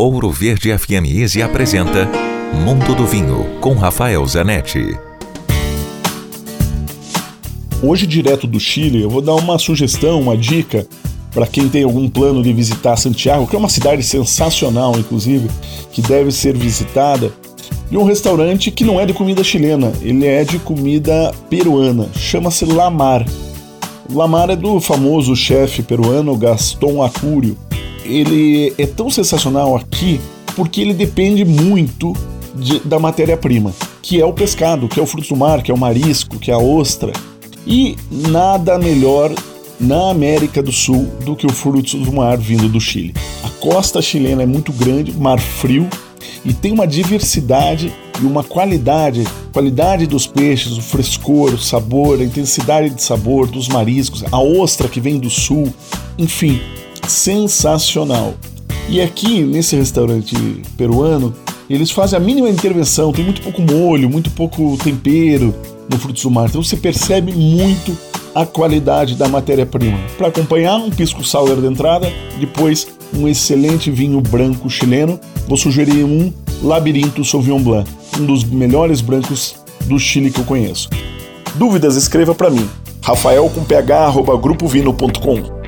Ouro Verde FM Easy apresenta Mundo do Vinho com Rafael Zanetti. Hoje, direto do Chile, eu vou dar uma sugestão, uma dica para quem tem algum plano de visitar Santiago, que é uma cidade sensacional, inclusive, que deve ser visitada, e um restaurante que não é de comida chilena, ele é de comida peruana, chama-se Lamar. Lamar é do famoso chefe peruano Gaston Acúrio ele é tão sensacional aqui porque ele depende muito de, da matéria-prima, que é o pescado, que é o fruto do mar, que é o marisco, que é a ostra. E nada melhor na América do Sul do que o fruto do mar vindo do Chile. A costa chilena é muito grande, mar frio, e tem uma diversidade e uma qualidade, qualidade dos peixes, o frescor, o sabor, a intensidade de sabor dos mariscos, a ostra que vem do sul, enfim, sensacional. E aqui, nesse restaurante peruano, eles fazem a mínima intervenção, tem muito pouco molho, muito pouco tempero no frutos do mar. Então você percebe muito a qualidade da matéria-prima. Para acompanhar, um pisco sour de entrada, depois um excelente vinho branco chileno. Vou sugerir um Labirinto Sauvignon Blanc, um dos melhores brancos do Chile que eu conheço. Dúvidas, escreva para mim. Rafael com ph, grupovino.com.